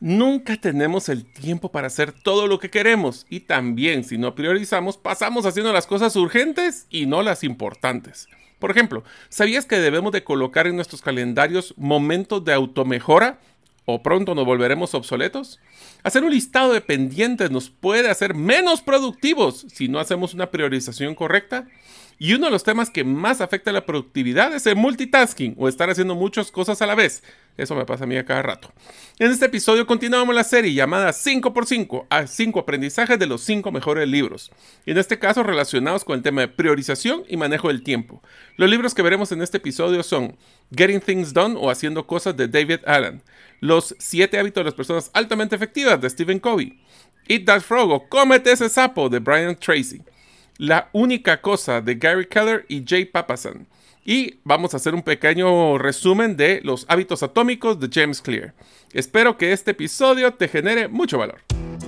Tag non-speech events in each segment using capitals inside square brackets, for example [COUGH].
Nunca tenemos el tiempo para hacer todo lo que queremos y también si no priorizamos pasamos haciendo las cosas urgentes y no las importantes. Por ejemplo, ¿sabías que debemos de colocar en nuestros calendarios momentos de automejora o pronto nos volveremos obsoletos? Hacer un listado de pendientes nos puede hacer menos productivos si no hacemos una priorización correcta. Y uno de los temas que más afecta a la productividad es el multitasking o estar haciendo muchas cosas a la vez. Eso me pasa a mí a cada rato. En este episodio continuamos la serie llamada 5x5 a 5 aprendizajes de los 5 mejores libros. En este caso relacionados con el tema de priorización y manejo del tiempo. Los libros que veremos en este episodio son Getting Things Done o Haciendo Cosas de David Allen, Los 7 hábitos de las personas altamente efectivas de Stephen Covey, Eat That Frog o Cómete ese sapo de Brian Tracy. La única cosa de Gary Keller y Jay Papasan. Y vamos a hacer un pequeño resumen de los hábitos atómicos de James Clear. Espero que este episodio te genere mucho valor.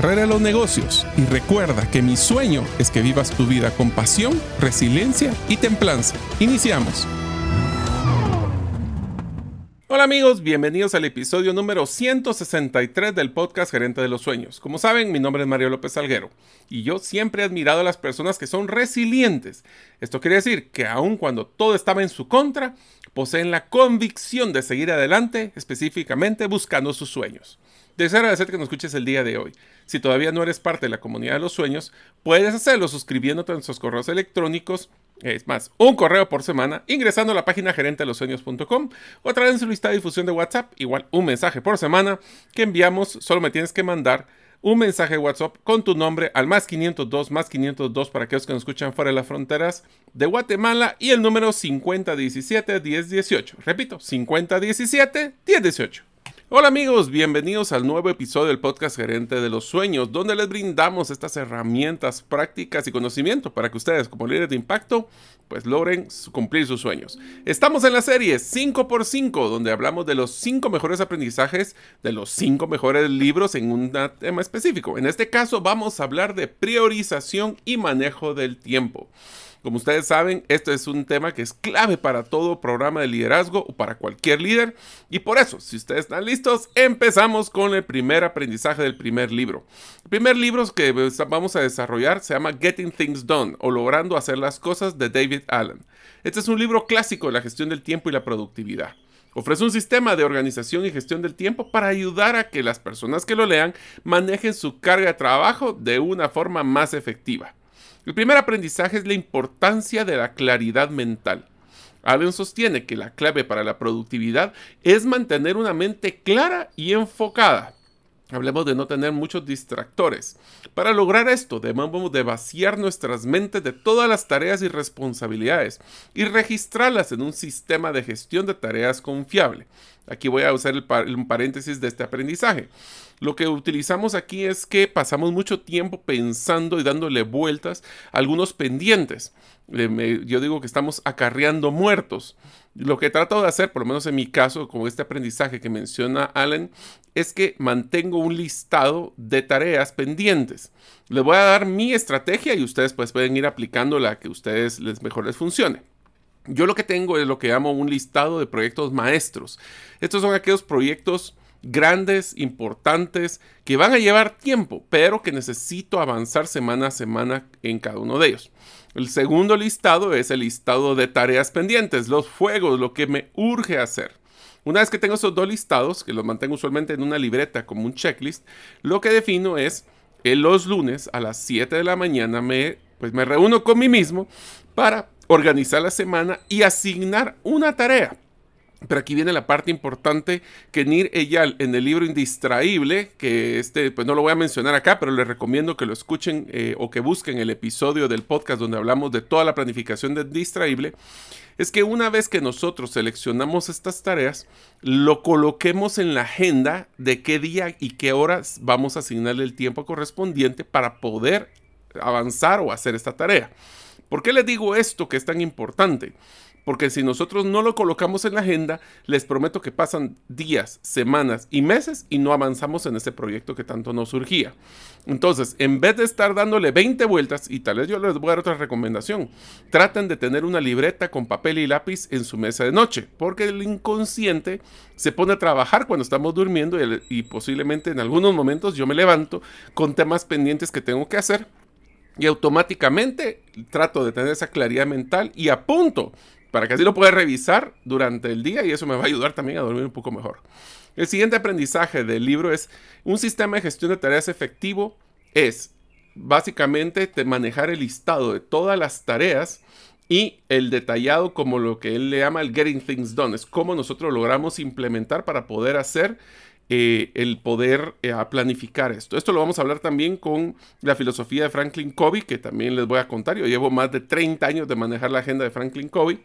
carrera los negocios y recuerda que mi sueño es que vivas tu vida con pasión, resiliencia y templanza. Iniciamos. Hola amigos, bienvenidos al episodio número 163 del podcast Gerente de los Sueños. Como saben, mi nombre es Mario López Salguero y yo siempre he admirado a las personas que son resilientes. Esto quiere decir que aun cuando todo estaba en su contra, poseen la convicción de seguir adelante, específicamente buscando sus sueños. Deseo agradecer que nos escuches el día de hoy. Si todavía no eres parte de la comunidad de los sueños, puedes hacerlo suscribiéndote a nuestros correos electrónicos. Es más, un correo por semana, ingresando a la página gerente de los sueños.com o a través de su lista de difusión de WhatsApp, igual un mensaje por semana que enviamos, solo me tienes que mandar un mensaje de WhatsApp con tu nombre al más 502 más 502 para aquellos que nos escuchan fuera de las fronteras de Guatemala y el número 5017 1018. Repito, 5017 1018. Hola amigos, bienvenidos al nuevo episodio del podcast Gerente de los Sueños, donde les brindamos estas herramientas prácticas y conocimiento para que ustedes como líderes de impacto pues logren cumplir sus sueños. Estamos en la serie 5x5, donde hablamos de los 5 mejores aprendizajes de los 5 mejores libros en un tema específico. En este caso vamos a hablar de priorización y manejo del tiempo. Como ustedes saben, esto es un tema que es clave para todo programa de liderazgo o para cualquier líder. Y por eso, si ustedes están listos, empezamos con el primer aprendizaje del primer libro. El primer libro que vamos a desarrollar se llama Getting Things Done o Logrando hacer las cosas de David Allen. Este es un libro clásico de la gestión del tiempo y la productividad. Ofrece un sistema de organización y gestión del tiempo para ayudar a que las personas que lo lean manejen su carga de trabajo de una forma más efectiva. El primer aprendizaje es la importancia de la claridad mental. Allen sostiene que la clave para la productividad es mantener una mente clara y enfocada. Hablemos de no tener muchos distractores. Para lograr esto, debemos de vaciar nuestras mentes de todas las tareas y responsabilidades y registrarlas en un sistema de gestión de tareas confiable. Aquí voy a usar el, paréntesis de este aprendizaje. Lo que utilizamos aquí es que pasamos mucho tiempo pensando y dándole vueltas a algunos pendientes. Yo digo que estamos acarreando muertos. Lo que trato de hacer, por lo menos en mi caso, como este aprendizaje que menciona Allen, es que mantengo un listado de tareas pendientes. Les voy a dar mi estrategia y ustedes pues pueden ir aplicando la que a ustedes les mejor les funcione. Yo lo que tengo es lo que llamo un listado de proyectos maestros. Estos son aquellos proyectos grandes, importantes, que van a llevar tiempo, pero que necesito avanzar semana a semana en cada uno de ellos. El segundo listado es el listado de tareas pendientes, los fuegos, lo que me urge hacer. Una vez que tengo esos dos listados, que los mantengo usualmente en una libreta como un checklist, lo que defino es que los lunes a las 7 de la mañana me, pues me reúno con mí mismo para organizar la semana y asignar una tarea. Pero aquí viene la parte importante que Nir Eyal en el libro Indistraíble, que este, pues no lo voy a mencionar acá, pero les recomiendo que lo escuchen eh, o que busquen el episodio del podcast donde hablamos de toda la planificación de Indistraíble, es que una vez que nosotros seleccionamos estas tareas, lo coloquemos en la agenda de qué día y qué horas vamos a asignarle el tiempo correspondiente para poder avanzar o hacer esta tarea. ¿Por qué les digo esto que es tan importante? Porque si nosotros no lo colocamos en la agenda, les prometo que pasan días, semanas y meses y no avanzamos en ese proyecto que tanto nos surgía. Entonces, en vez de estar dándole 20 vueltas, y tal vez yo les voy a dar otra recomendación, traten de tener una libreta con papel y lápiz en su mesa de noche, porque el inconsciente se pone a trabajar cuando estamos durmiendo y, y posiblemente en algunos momentos yo me levanto con temas pendientes que tengo que hacer y automáticamente trato de tener esa claridad mental y apunto para que así lo pueda revisar durante el día y eso me va a ayudar también a dormir un poco mejor. El siguiente aprendizaje del libro es un sistema de gestión de tareas efectivo es básicamente manejar el listado de todas las tareas y el detallado como lo que él le llama el getting things done, es cómo nosotros logramos implementar para poder hacer eh, el poder eh, planificar esto. Esto lo vamos a hablar también con la filosofía de Franklin Covey, que también les voy a contar. Yo llevo más de 30 años de manejar la agenda de Franklin Covey.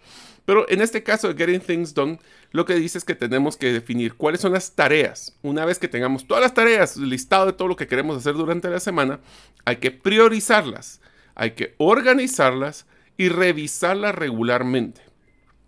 Pero en este caso de Getting Things Done, lo que dice es que tenemos que definir cuáles son las tareas. Una vez que tengamos todas las tareas, listado de todo lo que queremos hacer durante la semana, hay que priorizarlas, hay que organizarlas y revisarlas regularmente.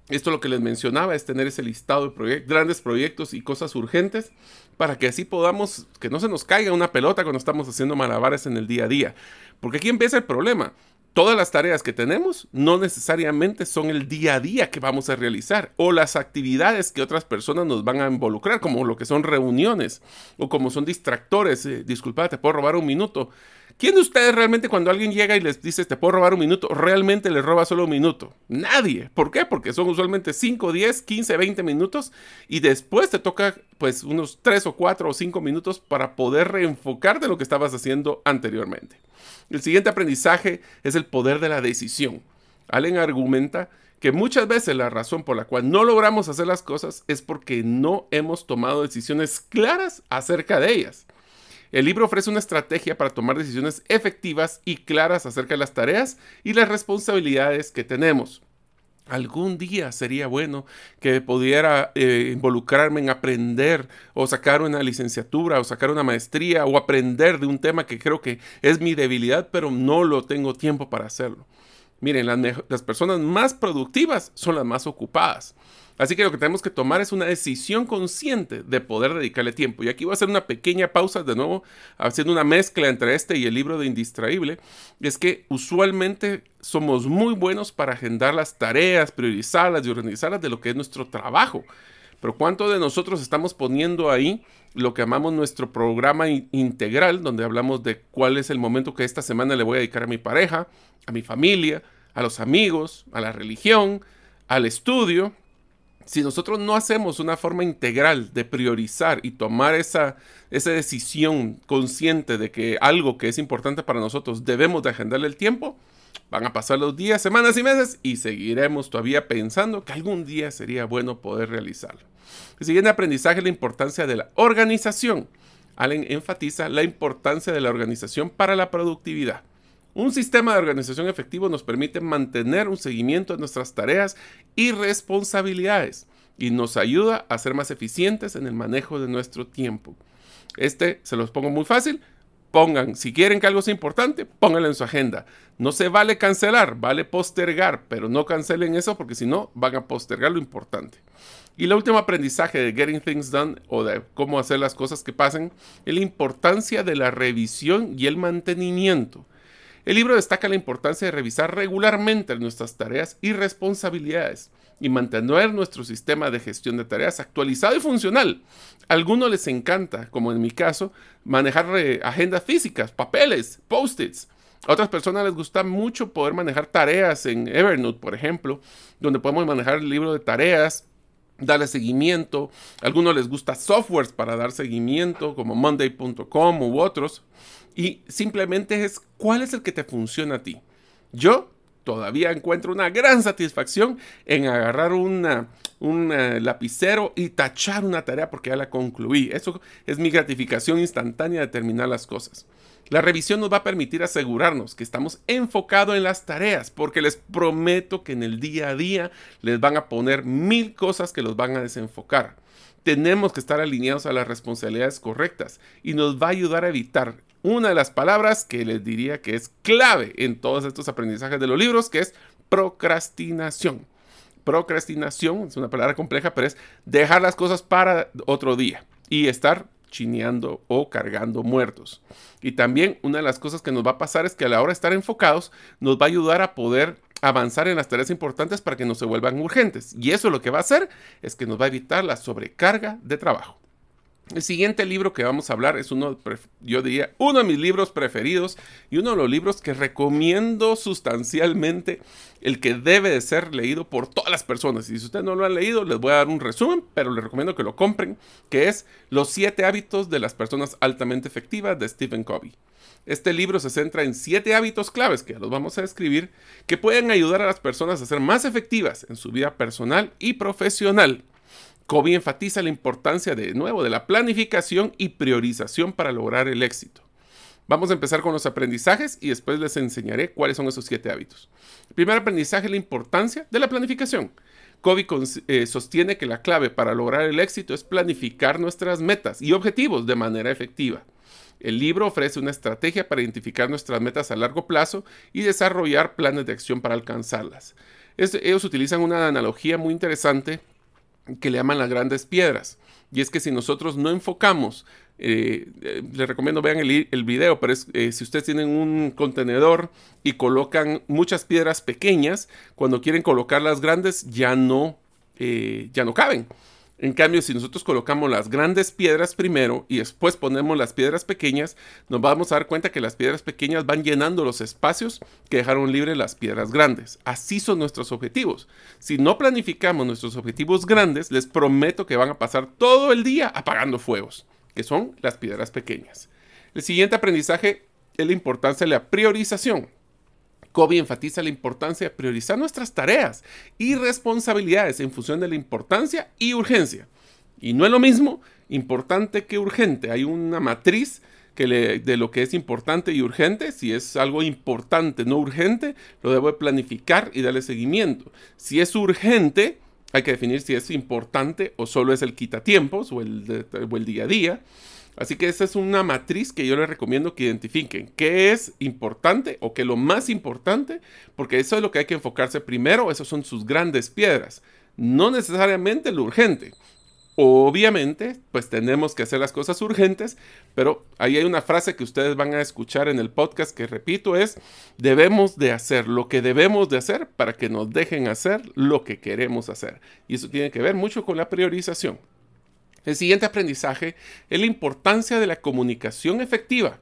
Esto lo que les mencionaba es tener ese listado de grandes proyectos y cosas urgentes para que así podamos, que no se nos caiga una pelota cuando estamos haciendo malabares en el día a día. Porque aquí empieza el problema. Todas las tareas que tenemos no necesariamente son el día a día que vamos a realizar o las actividades que otras personas nos van a involucrar, como lo que son reuniones o como son distractores. Eh, disculpa, te puedo robar un minuto. ¿Quién de ustedes realmente cuando alguien llega y les dice te puedo robar un minuto, realmente les roba solo un minuto? Nadie. ¿Por qué? Porque son usualmente 5, 10, 15, 20 minutos y después te toca pues unos 3 o 4 o 5 minutos para poder reenfocar de lo que estabas haciendo anteriormente. El siguiente aprendizaje es el poder de la decisión. Allen argumenta que muchas veces la razón por la cual no logramos hacer las cosas es porque no hemos tomado decisiones claras acerca de ellas. El libro ofrece una estrategia para tomar decisiones efectivas y claras acerca de las tareas y las responsabilidades que tenemos. Algún día sería bueno que pudiera eh, involucrarme en aprender o sacar una licenciatura o sacar una maestría o aprender de un tema que creo que es mi debilidad, pero no lo tengo tiempo para hacerlo. Miren, las personas más productivas son las más ocupadas. Así que lo que tenemos que tomar es una decisión consciente de poder dedicarle tiempo. Y aquí voy a hacer una pequeña pausa de nuevo, haciendo una mezcla entre este y el libro de Indistraíble. Es que usualmente somos muy buenos para agendar las tareas, priorizarlas y organizarlas de lo que es nuestro trabajo. Pero ¿cuánto de nosotros estamos poniendo ahí lo que llamamos nuestro programa integral, donde hablamos de cuál es el momento que esta semana le voy a dedicar a mi pareja, a mi familia, a los amigos, a la religión, al estudio? Si nosotros no hacemos una forma integral de priorizar y tomar esa, esa decisión consciente de que algo que es importante para nosotros debemos de agendarle el tiempo, van a pasar los días, semanas y meses y seguiremos todavía pensando que algún día sería bueno poder realizarlo. El siguiente aprendizaje es la importancia de la organización. Allen enfatiza la importancia de la organización para la productividad. Un sistema de organización efectivo nos permite mantener un seguimiento de nuestras tareas y responsabilidades y nos ayuda a ser más eficientes en el manejo de nuestro tiempo. Este se los pongo muy fácil. Pongan, si quieren que algo sea importante, pónganlo en su agenda. No se vale cancelar, vale postergar, pero no cancelen eso porque si no van a postergar lo importante. Y el último aprendizaje de Getting Things Done o de cómo hacer las cosas que pasen es la importancia de la revisión y el mantenimiento. El libro destaca la importancia de revisar regularmente nuestras tareas y responsabilidades. y mantener nuestro sistema de gestión de tareas actualizado y funcional. A algunos les encanta, como en mi caso, manejar eh, agendas físicas, papeles, post-its. A otras personas les gusta mucho poder manejar tareas en Evernote, por ejemplo, donde podemos manejar el libro de tareas, darle seguimiento. A algunos les gusta softwares para dar seguimiento, como monday.com u otros. Y simplemente es cuál es el que te funciona a ti. Yo todavía encuentro una gran satisfacción en agarrar una, un lapicero y tachar una tarea porque ya la concluí. Eso es mi gratificación instantánea de terminar las cosas. La revisión nos va a permitir asegurarnos que estamos enfocados en las tareas, porque les prometo que en el día a día les van a poner mil cosas que los van a desenfocar. Tenemos que estar alineados a las responsabilidades correctas y nos va a ayudar a evitar una de las palabras que les diría que es clave en todos estos aprendizajes de los libros, que es procrastinación. Procrastinación es una palabra compleja, pero es dejar las cosas para otro día y estar chineando o cargando muertos. Y también una de las cosas que nos va a pasar es que a la hora de estar enfocados nos va a ayudar a poder avanzar en las tareas importantes para que no se vuelvan urgentes. Y eso lo que va a hacer es que nos va a evitar la sobrecarga de trabajo. El siguiente libro que vamos a hablar es uno, yo diría, uno de mis libros preferidos y uno de los libros que recomiendo sustancialmente, el que debe de ser leído por todas las personas. Y si ustedes no lo han leído, les voy a dar un resumen, pero les recomiendo que lo compren, que es Los siete hábitos de las personas altamente efectivas de Stephen Covey. Este libro se centra en siete hábitos claves, que los vamos a describir, que pueden ayudar a las personas a ser más efectivas en su vida personal y profesional. Kobe enfatiza la importancia de nuevo de la planificación y priorización para lograr el éxito. Vamos a empezar con los aprendizajes y después les enseñaré cuáles son esos siete hábitos. El primer aprendizaje es la importancia de la planificación. Kobe eh, sostiene que la clave para lograr el éxito es planificar nuestras metas y objetivos de manera efectiva. El libro ofrece una estrategia para identificar nuestras metas a largo plazo y desarrollar planes de acción para alcanzarlas. ellos utilizan una analogía muy interesante que le llaman las grandes piedras. Y es que si nosotros no enfocamos, eh, eh, les recomiendo vean el, el video, pero es, eh, si ustedes tienen un contenedor y colocan muchas piedras pequeñas, cuando quieren colocar las grandes ya no, ya no caben. En cambio, si nosotros colocamos las grandes piedras primero y después ponemos las piedras pequeñas, nos vamos a dar cuenta que las piedras pequeñas van llenando los espacios que dejaron libres las piedras grandes. Así son nuestros objetivos. Si no planificamos nuestros objetivos grandes, les prometo que van a pasar todo el día apagando fuegos, que son las piedras pequeñas. El siguiente aprendizaje es la importancia de la priorización. Kobe enfatiza la importancia de priorizar nuestras tareas y responsabilidades en función de la importancia y urgencia. Y no es lo mismo importante que urgente. Hay una matriz que de lo que es importante y urgente. Si es algo importante, no urgente, lo debo de planificar y darle seguimiento. Si es urgente, hay que definir si es importante o solo es el quitatiempos o o el día a día. Así que esa es una matriz que yo les recomiendo que identifiquen qué es importante o qué es lo más importante, porque eso es lo que hay que enfocarse primero, esas son sus grandes piedras, no necesariamente lo urgente. Obviamente, pues tenemos que hacer las cosas urgentes, pero ahí hay una frase que ustedes van a escuchar en el podcast que repito es, debemos de hacer lo que debemos de hacer para que nos dejen hacer lo que queremos hacer. Y eso tiene que ver mucho con la priorización. El siguiente aprendizaje es la importancia de la comunicación efectiva.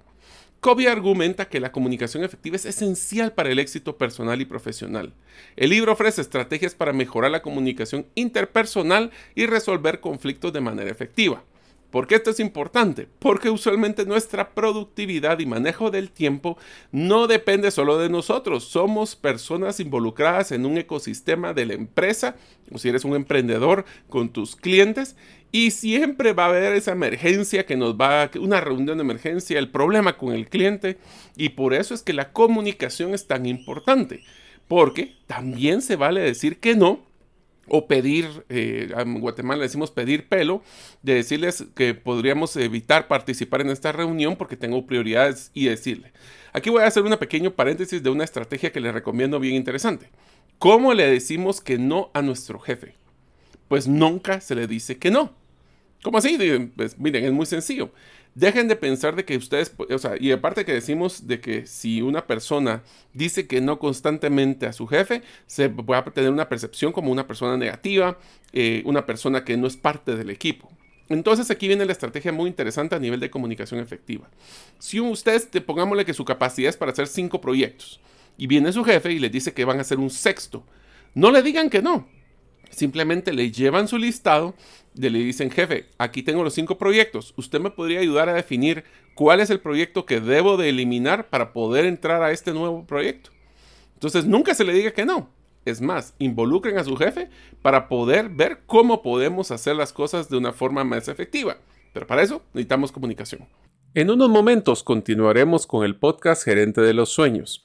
Kobe argumenta que la comunicación efectiva es esencial para el éxito personal y profesional. El libro ofrece estrategias para mejorar la comunicación interpersonal y resolver conflictos de manera efectiva. ¿Por qué esto es importante? Porque usualmente nuestra productividad y manejo del tiempo no depende solo de nosotros. Somos personas involucradas en un ecosistema de la empresa, o si eres un emprendedor con tus clientes, y siempre va a haber esa emergencia que nos va, una reunión de emergencia, el problema con el cliente, y por eso es que la comunicación es tan importante, porque también se vale decir que no o pedir, eh, en Guatemala decimos pedir pelo, de decirles que podríamos evitar participar en esta reunión porque tengo prioridades y decirle. Aquí voy a hacer un pequeño paréntesis de una estrategia que les recomiendo bien interesante. ¿Cómo le decimos que no a nuestro jefe? Pues nunca se le dice que no. ¿Cómo así? Pues miren, es muy sencillo. Dejen de pensar de que ustedes, o sea, y aparte que decimos de que si una persona dice que no constantemente a su jefe, se va a tener una percepción como una persona negativa, eh, una persona que no es parte del equipo. Entonces aquí viene la estrategia muy interesante a nivel de comunicación efectiva. Si usted, pongámosle que su capacidad es para hacer cinco proyectos, y viene su jefe y le dice que van a hacer un sexto, no le digan que no. Simplemente le llevan su listado le dicen, jefe, aquí tengo los cinco proyectos. ¿Usted me podría ayudar a definir cuál es el proyecto que debo de eliminar para poder entrar a este nuevo proyecto? Entonces, nunca se le diga que no. Es más, involucren a su jefe para poder ver cómo podemos hacer las cosas de una forma más efectiva. Pero para eso necesitamos comunicación. En unos momentos continuaremos con el podcast Gerente de los Sueños.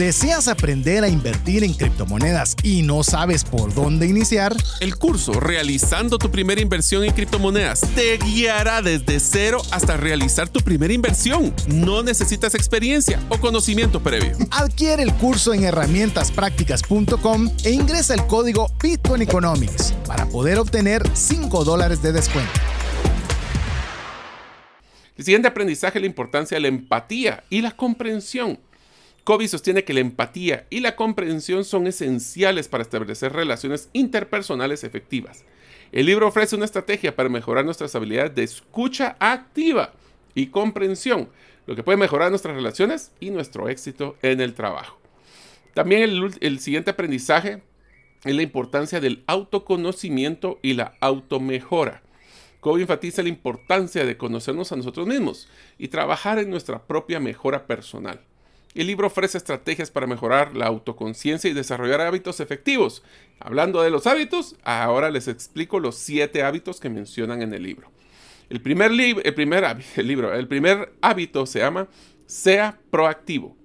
¿Deseas aprender a invertir en criptomonedas y no sabes por dónde iniciar? El curso Realizando tu primera inversión en criptomonedas te guiará desde cero hasta realizar tu primera inversión. No necesitas experiencia o conocimiento previo. [LAUGHS] Adquiere el curso en herramientaspracticas.com e ingresa el código Bitcoin Economics para poder obtener 5 dólares de descuento. El siguiente aprendizaje es la importancia de la empatía y la comprensión. Kobe sostiene que la empatía y la comprensión son esenciales para establecer relaciones interpersonales efectivas. El libro ofrece una estrategia para mejorar nuestras habilidades de escucha activa y comprensión, lo que puede mejorar nuestras relaciones y nuestro éxito en el trabajo. También el, el siguiente aprendizaje es la importancia del autoconocimiento y la automejora. Kobe enfatiza la importancia de conocernos a nosotros mismos y trabajar en nuestra propia mejora personal. El libro ofrece estrategias para mejorar la autoconciencia y desarrollar hábitos efectivos. Hablando de los hábitos, ahora les explico los siete hábitos que mencionan en el libro. El primer, el primer, [LAUGHS] el primer hábito se llama Sea proactivo.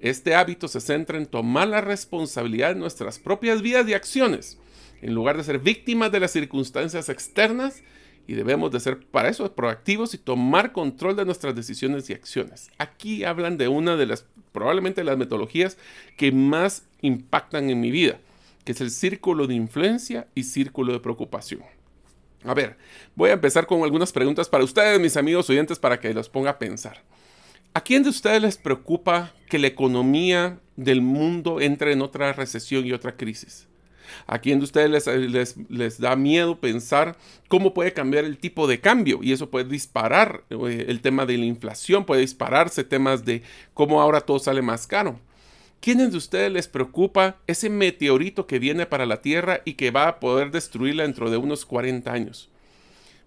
Este hábito se centra en tomar la responsabilidad de nuestras propias vidas y acciones. En lugar de ser víctimas de las circunstancias externas, y debemos de ser para eso proactivos y tomar control de nuestras decisiones y acciones. Aquí hablan de una de las, probablemente las metodologías que más impactan en mi vida, que es el círculo de influencia y círculo de preocupación. A ver, voy a empezar con algunas preguntas para ustedes, mis amigos oyentes, para que los ponga a pensar. ¿A quién de ustedes les preocupa que la economía del mundo entre en otra recesión y otra crisis? ¿A quién de ustedes les, les, da miedo pensar cómo puede cambiar el tipo de cambio? Y eso puede disparar eh, el tema de la inflación, puede dispararse temas de cómo ahora todo sale más caro. ¿Quiénes de ustedes les preocupa ese meteorito que viene para la Tierra y que va a poder destruirla dentro de unos 40 años?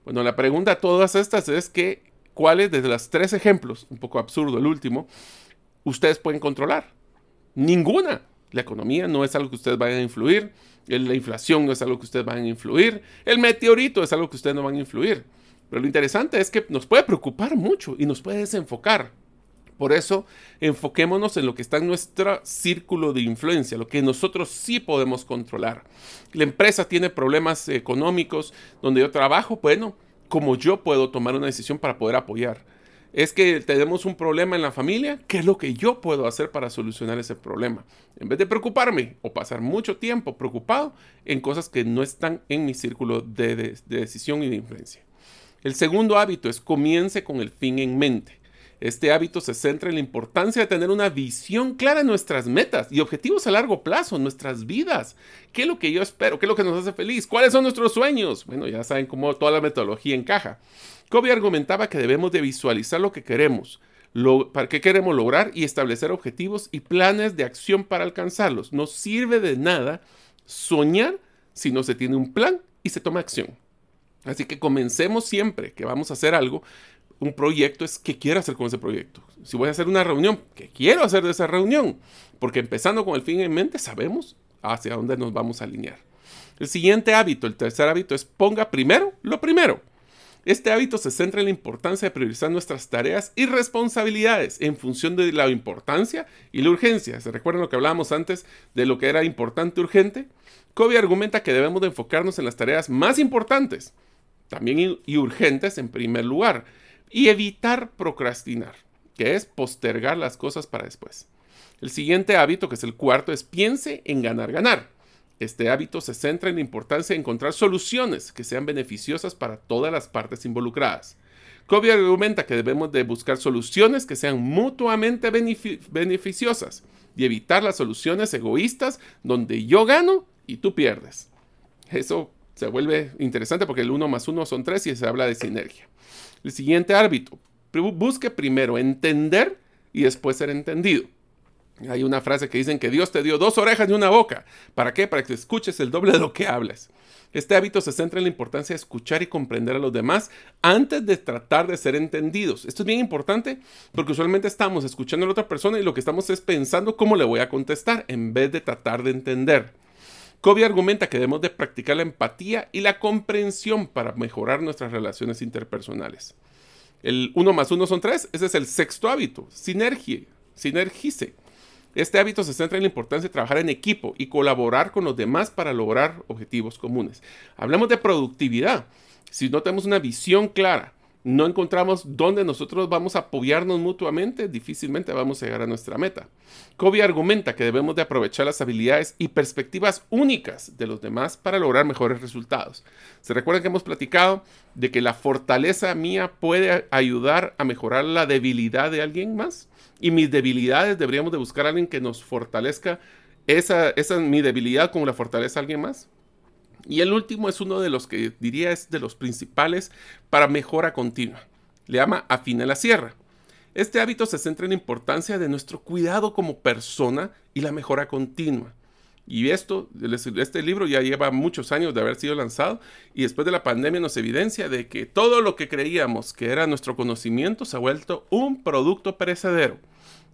Bueno, la pregunta a todas estas es que, ¿cuáles de los tres ejemplos, un poco absurdo el último, ustedes pueden controlar? Ninguna. La economía no es algo que ustedes vayan a influir, la inflación es algo que ustedes van a influir, el meteorito es algo que ustedes no van a influir. Pero lo interesante es que nos puede preocupar mucho y nos puede desenfocar. Por eso, enfoquémonos en lo que está en nuestro círculo de influencia, lo que nosotros sí podemos controlar. La empresa tiene problemas económicos donde yo trabajo, bueno, como yo puedo tomar una decisión para poder apoyar es que tenemos un problema en la familia, ¿qué es lo que yo puedo hacer para solucionar ese problema? En vez de preocuparme o pasar mucho tiempo preocupado en cosas que no están en mi círculo de, decisión y de influencia. El segundo hábito es comience con el fin en mente. Este hábito se centra en la importancia de tener una visión clara de nuestras metas y objetivos a largo plazo, nuestras vidas. ¿Qué es lo que yo espero? ¿Qué es lo que nos hace feliz? ¿Cuáles son nuestros sueños? Bueno, ya saben cómo toda la metodología encaja. Kobe argumentaba que debemos de visualizar lo que queremos, para qué queremos lograr y establecer objetivos y planes de acción para alcanzarlos. No sirve de nada soñar si no se tiene un plan y se toma acción. Así que comencemos siempre que vamos a hacer algo. Un proyecto es qué quiero hacer con ese proyecto. Si voy a hacer una reunión, ¿qué quiero hacer de esa reunión? Porque empezando con el fin en mente, sabemos hacia dónde nos vamos a alinear. El siguiente hábito, el tercer hábito es ponga primero lo primero. Este hábito se centra en la importancia de priorizar nuestras tareas y responsabilidades en función de la importancia y la urgencia. ¿Se recuerdan lo que hablábamos antes de lo que era importante urgente? Kobe argumenta que debemos de enfocarnos en las tareas más importantes, también y urgentes en primer lugar, y evitar procrastinar, que es postergar las cosas para después. El siguiente hábito, que es el cuarto, es piense en ganar, ganar. Este hábito se centra en la importancia de encontrar soluciones que sean beneficiosas para todas las partes involucradas. Covey argumenta que debemos de buscar soluciones que sean mutuamente beneficiosas y evitar las soluciones egoístas donde yo gano y tú pierdes. Eso se vuelve interesante porque el 1 más 1 son 3 y se habla de sinergia. El siguiente árbitro, busque primero entender y después ser entendido. Hay una frase que dicen que Dios te dio dos orejas y una boca. ¿Para qué? Para que escuches el doble de lo que hablas. Este hábito se centra en la importancia de escuchar y comprender a los demás antes de tratar de ser entendidos. Esto es bien importante porque usualmente estamos escuchando a la otra persona y lo que estamos es pensando cómo le voy a contestar en vez de tratar de entender. Covey argumenta que debemos de practicar la empatía y la comprensión para mejorar nuestras relaciones interpersonales. El 1 más 1 son 3, ese es el sexto hábito, sinergia, sinergice. Este hábito se centra en la importancia de trabajar en equipo y colaborar con los demás para lograr objetivos comunes. Hablamos de productividad. Si no tenemos una visión clara, no encontramos dónde nosotros vamos a apoyarnos mutuamente, difícilmente vamos a llegar a nuestra meta. Kobe argumenta que debemos de aprovechar las habilidades y perspectivas únicas de los demás para lograr mejores resultados. Se recuerda que hemos platicado de que la fortaleza mía puede ayudar a mejorar la debilidad de alguien más y mis debilidades deberíamos de buscar a alguien que nos fortalezca esa, mi debilidad como la fortaleza a alguien más. Y el último es uno de los que diría es de los principales para mejora continua. Le llama afina la sierra. Este hábito se centra en la importancia de nuestro cuidado como persona y la mejora continua. Y esto, este libro ya lleva muchos años de haber sido lanzado y después de la pandemia nos evidencia de que todo lo que creíamos que era nuestro conocimiento se ha vuelto un producto perecedero.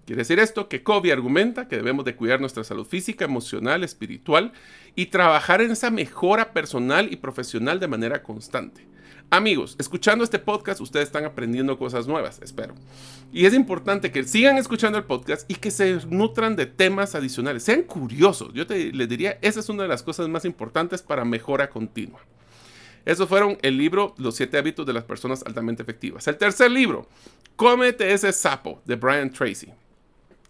Quiere decir esto que Kobe argumenta que debemos de cuidar nuestra salud física, emocional, espiritual y trabajar en esa mejora personal y profesional de manera constante. Amigos, escuchando este podcast ustedes están aprendiendo cosas nuevas, espero. Y es importante que sigan escuchando el podcast y que se nutran de temas adicionales. Sean curiosos. Yo te, les diría, esa es una de las cosas más importantes para mejora continua. Esos fueron el libro Los siete hábitos de las personas altamente efectivas. El tercer libro, Cómete ese sapo, de Brian Tracy.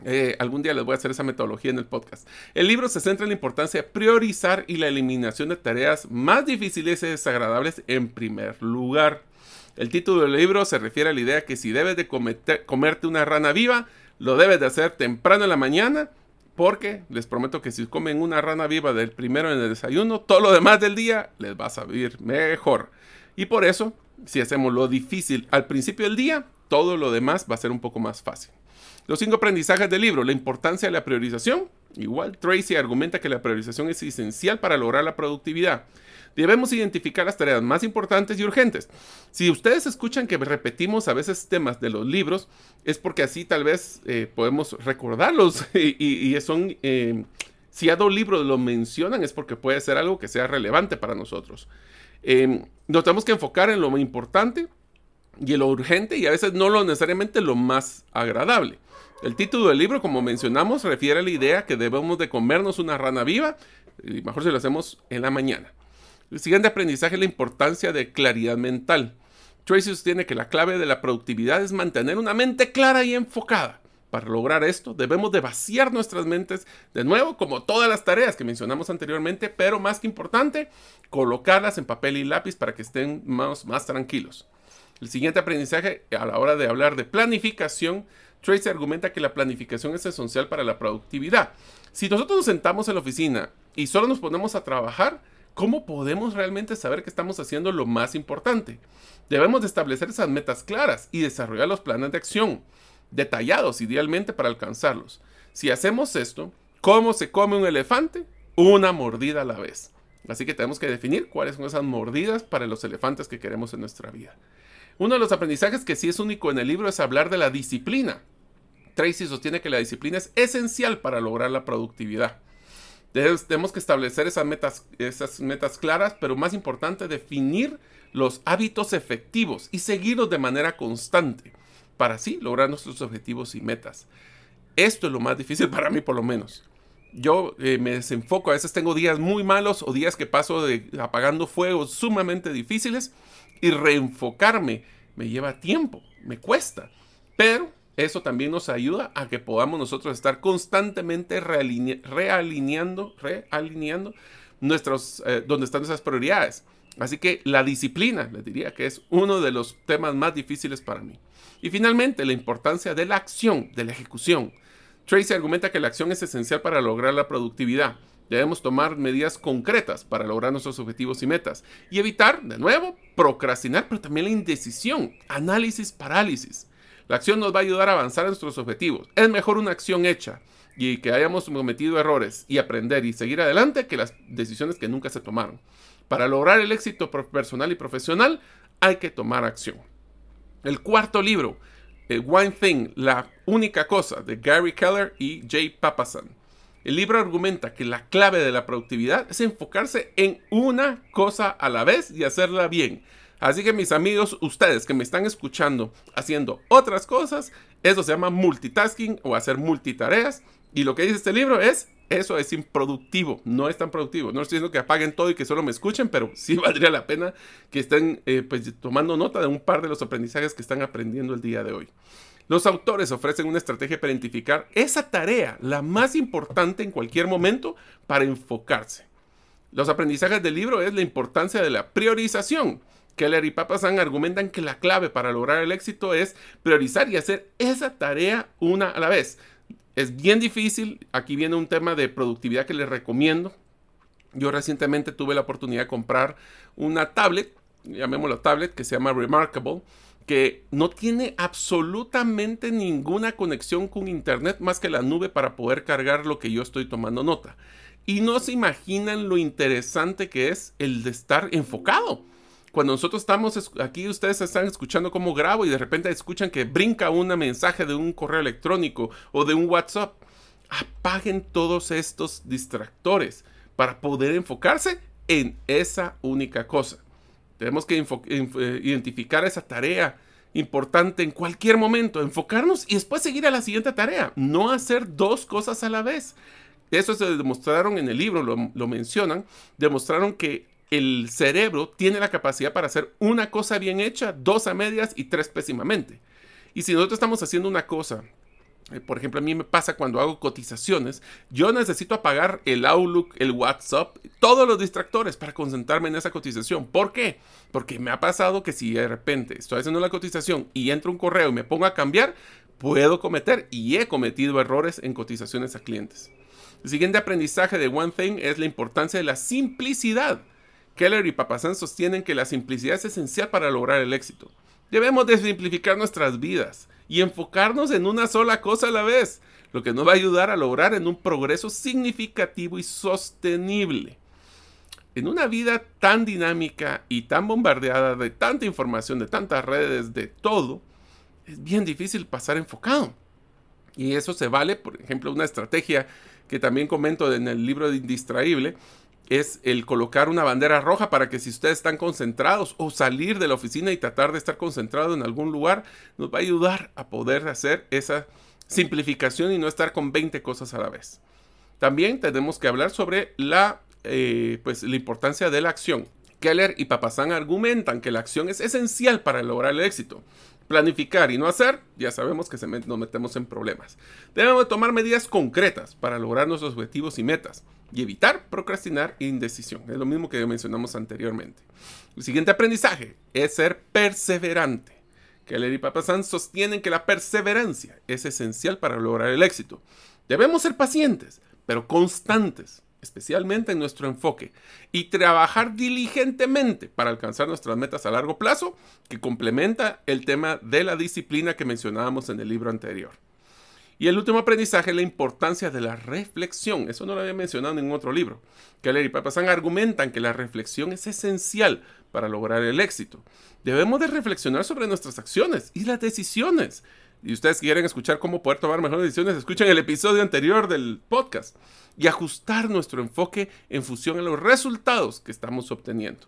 Eh, algún día les voy a hacer esa metodología en el podcast. El libro se centra en la importancia de priorizar y la eliminación de tareas más difíciles y desagradables en primer lugar. El título del libro se refiere a la idea que si debes de comerte una rana viva, lo debes de hacer temprano en la mañana, porque les prometo que si comen una rana viva del primero en el desayuno, todo lo demás del día les va a salir mejor. Y por eso, si hacemos lo difícil al principio del día, todo lo demás va a ser un poco más fácil. Los cinco aprendizajes del libro, la importancia de la priorización. Igual, Tracy argumenta que la priorización es esencial para lograr la productividad. Debemos identificar las tareas más importantes y urgentes. Si ustedes escuchan que repetimos a veces temas de los libros, es porque así tal vez eh, podemos recordarlos [LAUGHS] y, son... Eh, si a dos libros lo mencionan es porque puede ser algo que sea relevante para nosotros. Eh, nos tenemos que enfocar en lo importante y lo urgente y a veces no lo necesariamente lo más agradable. El título del libro, como mencionamos, refiere a la idea que debemos de comernos una rana viva, y mejor si lo hacemos en la mañana. El siguiente aprendizaje es la importancia de claridad mental. Tracy sostiene que la clave de la productividad es mantener una mente clara y enfocada. Para lograr esto, debemos de vaciar nuestras mentes de nuevo, como todas las tareas que mencionamos anteriormente, pero más que importante, colocarlas en papel y lápiz para que estén más, más tranquilos. El siguiente aprendizaje a la hora de hablar de planificación Tracy argumenta que la planificación es esencial para la productividad. Si nosotros nos sentamos en la oficina y solo nos ponemos a trabajar, ¿cómo podemos realmente saber que estamos haciendo lo más importante? Debemos de establecer esas metas claras y desarrollar los planes de acción, detallados idealmente para alcanzarlos. Si hacemos esto, ¿cómo se come un elefante? Una mordida a la vez. Así que tenemos que definir cuáles son esas mordidas para los elefantes que queremos en nuestra vida. Uno de los aprendizajes que sí es único en el libro es hablar de la disciplina. Tracy sostiene que la disciplina es esencial para lograr la productividad. Tenemos que establecer esas metas, esas metas claras, pero más importante, definir los hábitos efectivos y seguirlos de manera constante para así lograr nuestros objetivos y metas. Esto es lo más difícil para mí, por lo menos. Yo eh, me desenfoco, a veces tengo días muy malos o días que paso de, apagando fuegos sumamente difíciles y reenfocarme me lleva tiempo, me cuesta. Pero Eso también nos ayuda a que podamos nosotros estar constantemente realineando, realineando nuestros, eh, donde están nuestras prioridades. Así que la disciplina, les diría que es uno de los temas más difíciles para mí. Y finalmente, la importancia de la acción, de la ejecución. Tracy argumenta que la acción es esencial para lograr la productividad. Debemos tomar medidas concretas para lograr nuestros objetivos y metas y evitar, de nuevo, procrastinar, pero también la indecisión, análisis, parálisis. La acción nos va a ayudar a avanzar en nuestros objetivos. Es mejor una acción hecha y que hayamos cometido errores y aprender y seguir adelante que las decisiones que nunca se tomaron. Para lograr el éxito personal y profesional hay que tomar acción. El cuarto libro, One Thing, la única cosa, de Gary Keller y Jay Papasan. El libro argumenta que la clave de la productividad es enfocarse en una cosa a la vez y hacerla bien. Así que mis amigos, ustedes que me están escuchando haciendo otras cosas, eso se llama multitasking o hacer multitareas. Y lo que dice este libro es, eso es improductivo, no es tan productivo. No estoy diciendo que apaguen todo y que solo me escuchen, pero sí [LAUGHS] valdría la pena que estén eh, pues, tomando nota de un par de los aprendizajes que están aprendiendo el día de hoy. Los autores ofrecen una estrategia para identificar esa tarea, la más importante en cualquier momento, para enfocarse. Los aprendizajes del libro es la importancia de la priorización. Keller y Papasan argumentan que la clave para lograr el éxito es priorizar y hacer esa tarea una a la vez. Es bien difícil. Aquí viene un tema de productividad que les recomiendo. Yo recientemente tuve la oportunidad de comprar una tablet, llamémosla tablet, que se llama Remarkable que no tiene absolutamente ninguna conexión con internet más que la nube para poder cargar lo que yo estoy tomando nota. Y no se imaginan lo interesante que es el de estar enfocado. Cuando nosotros estamos aquí, ustedes están escuchando cómo grabo y de repente escuchan que brinca un mensaje de un correo electrónico o de un WhatsApp. Apaguen todos estos distractores para poder enfocarse en esa única cosa. Tenemos que eh, identificar esa tarea importante en cualquier momento, enfocarnos y después seguir a la siguiente tarea, no hacer dos cosas a la vez. Eso se demostraron en el libro, lo, mencionan, demostraron que el cerebro tiene la capacidad para hacer una cosa bien hecha, dos a medias y tres pésimamente. Y si nosotros estamos haciendo una cosa por ejemplo, a mí me pasa cuando hago cotizaciones, yo necesito apagar el Outlook, el WhatsApp, todos los distractores para concentrarme en esa cotización. ¿Por qué? Porque me ha pasado que si de repente estoy haciendo la cotización y entro un correo y me pongo a cambiar, puedo cometer y he cometido errores en cotizaciones a clientes. El siguiente aprendizaje de One Thing es la importancia de la simplicidad. Keller y Papasan sostienen que la simplicidad es esencial para lograr el éxito. Debemos de simplificar nuestras vidas y enfocarnos en una sola cosa a la vez, lo que nos va a ayudar a lograr en un progreso significativo y sostenible. En una vida tan dinámica y tan bombardeada de tanta información, de tantas redes, de todo, es bien difícil pasar enfocado. Y eso se vale, por ejemplo, una estrategia que también comento en el libro de Indistraíble, es el colocar una bandera roja para que si ustedes están concentrados o salir de la oficina y tratar de estar concentrado en algún lugar, nos va a ayudar a poder hacer esa simplificación y no estar con 20 cosas a la vez. También tenemos que hablar sobre la, eh, pues, la importancia de la acción. Keller y Papasán argumentan que la acción es esencial para lograr el éxito. Planificar y no hacer, ya sabemos que nos metemos en problemas. Debemos tomar medidas concretas para lograr nuestros objetivos y metas y evitar procrastinar e indecisión. Es lo mismo que mencionamos anteriormente. El siguiente aprendizaje es ser perseverante. Keller y Papasan sostienen que la perseverancia es esencial para lograr el éxito. Debemos ser pacientes, pero constantes, especialmente en nuestro enfoque, y trabajar diligentemente para alcanzar nuestras metas a largo plazo, que complementa el tema de la disciplina que mencionábamos en el libro anterior. Y el último aprendizaje es la importancia de la reflexión. Eso no lo había mencionado en otro libro. Keller y Papasan argumentan que la reflexión es esencial para lograr el éxito. Debemos de reflexionar sobre nuestras acciones y las decisiones. Y ustedes quieren escuchar cómo poder tomar mejores decisiones, escuchen el episodio anterior del podcast y ajustar nuestro enfoque en función a los resultados que estamos obteniendo.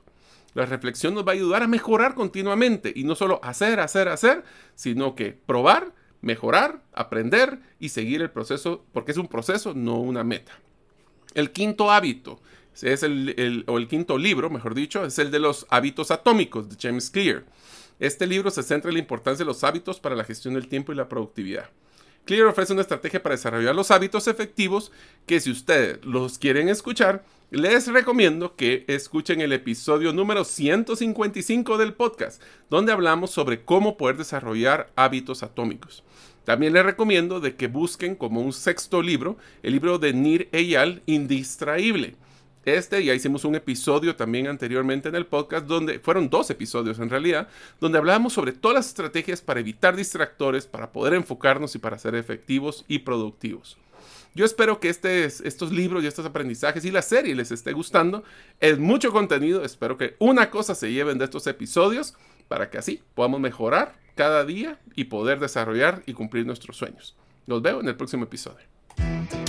La reflexión nos va a ayudar a mejorar continuamente y no solo hacer, hacer, hacer, sino que probar mejorar, aprender y seguir el proceso, porque es un proceso, no una meta. El quinto hábito, es el, o el quinto libro, mejor dicho, es el de los hábitos atómicos de James Clear. Este libro se centra en la importancia de los hábitos para la gestión del tiempo y la productividad. Clear ofrece una estrategia para desarrollar los hábitos efectivos que si ustedes los quieren escuchar, les recomiendo que escuchen el episodio número 155 del podcast, donde hablamos sobre cómo poder desarrollar hábitos atómicos. También les recomiendo de que busquen como un sexto libro el libro de Nir Eyal, Indistraíble este, ya hicimos un episodio también anteriormente en el podcast, donde fueron dos episodios en realidad, donde hablábamos sobre todas las estrategias para evitar distractores, para poder enfocarnos y para ser efectivos y productivos. Yo espero que este, estos libros y estos aprendizajes y la serie les esté gustando. Es mucho contenido, espero que una cosa se lleven de estos episodios para que así podamos mejorar cada día y poder desarrollar y cumplir nuestros sueños. Los veo en el próximo episodio.